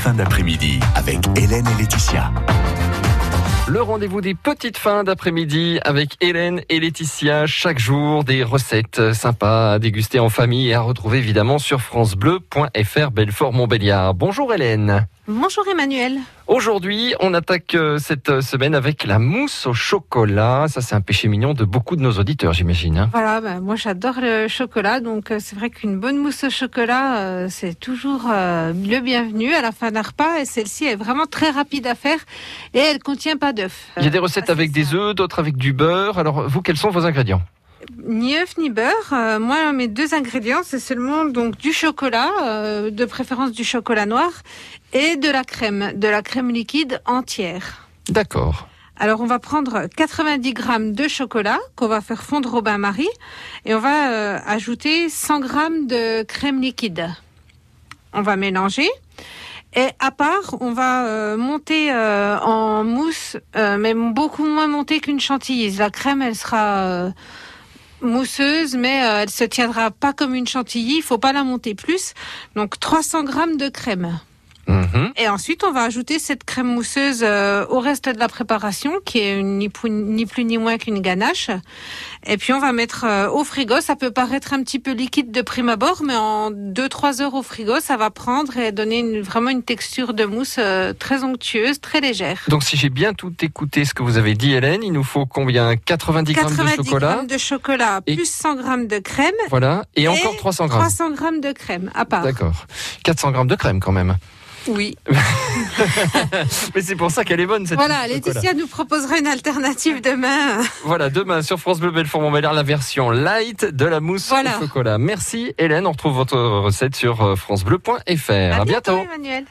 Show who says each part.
Speaker 1: fins d'après-midi avec Hélène et Laetitia.
Speaker 2: Le rendez-vous des petites fins d'après-midi avec Hélène et Laetitia. Chaque jour, des recettes sympas à déguster en famille et à retrouver évidemment sur francebleu.fr Belfort-Montbéliard. Bonjour Hélène.
Speaker 3: Bonjour Emmanuel.
Speaker 2: Aujourd'hui, on attaque euh, cette semaine avec la mousse au chocolat. Ça, c'est un péché mignon de beaucoup de nos auditeurs, j'imagine. hein.
Speaker 3: Voilà, bah, moi j'adore le chocolat, donc euh, c'est vrai qu'une bonne mousse au chocolat, euh, c'est toujours euh, le bienvenu à la fin d'un repas. Et celle-ci est vraiment très rapide à faire et elle contient pas d'œufs.
Speaker 2: Il y a des
Speaker 3: Euh,
Speaker 2: recettes
Speaker 3: assez
Speaker 2: avec des œufs, d'autres avec du beurre. Alors, vous, quels sont vos ingrédients?
Speaker 3: Ni œufs ni beurre. Euh, moi, mes deux ingrédients, c'est seulement donc du chocolat, euh, de préférence du chocolat noir, et de la crème, de la crème liquide entière.
Speaker 2: D'accord.
Speaker 3: Alors, on va prendre 90 grammes de chocolat qu'on va faire fondre au bain-marie et on va euh, ajouter 100 grammes de crème liquide. On va mélanger. Et à part, on va euh, monter euh, en mousse, euh, mais beaucoup moins montée qu'une chantilly. La crème, elle sera euh, mousseuse, mais euh, elle se tiendra pas comme une chantilly. Il faut pas la monter plus. Donc 300 grammes de crème.
Speaker 2: Mhm.
Speaker 3: Et ensuite, on va ajouter cette crème mousseuse euh, au reste de la préparation, qui est une- ni, plus, ni plus ni moins qu'une ganache. Et puis, on va mettre euh, au frigo. Ça peut paraître un petit peu liquide de prime abord, mais en 2-3 heures au frigo, ça va prendre et donner une- vraiment une texture de mousse euh, très onctueuse, très légère.
Speaker 2: Donc, si j'ai bien tout écouté ce que vous avez dit, Hélène, il nous faut combien? 90 grammes de
Speaker 3: 90
Speaker 2: chocolat
Speaker 3: grammes de chocolat,
Speaker 2: Et-
Speaker 3: plus 100 grammes de crème,
Speaker 2: Voilà. Et, encore 300 grammes.
Speaker 3: 300 grammes de crème à part.
Speaker 2: D'accord. 400 grammes de crème quand même.
Speaker 3: Oui.
Speaker 2: Mais c'est pour ça qu'elle est bonne cette
Speaker 3: Voilà. Laetitia nous proposera une alternative demain.
Speaker 2: Voilà, demain sur France Bleu Belfort Montbéliard, la version light de la mousse
Speaker 3: Voilà.
Speaker 2: au chocolat. Merci Hélène, on retrouve votre recette sur euh, francebleu.fr. À,
Speaker 3: À
Speaker 2: bientôt.
Speaker 3: Emmanuel.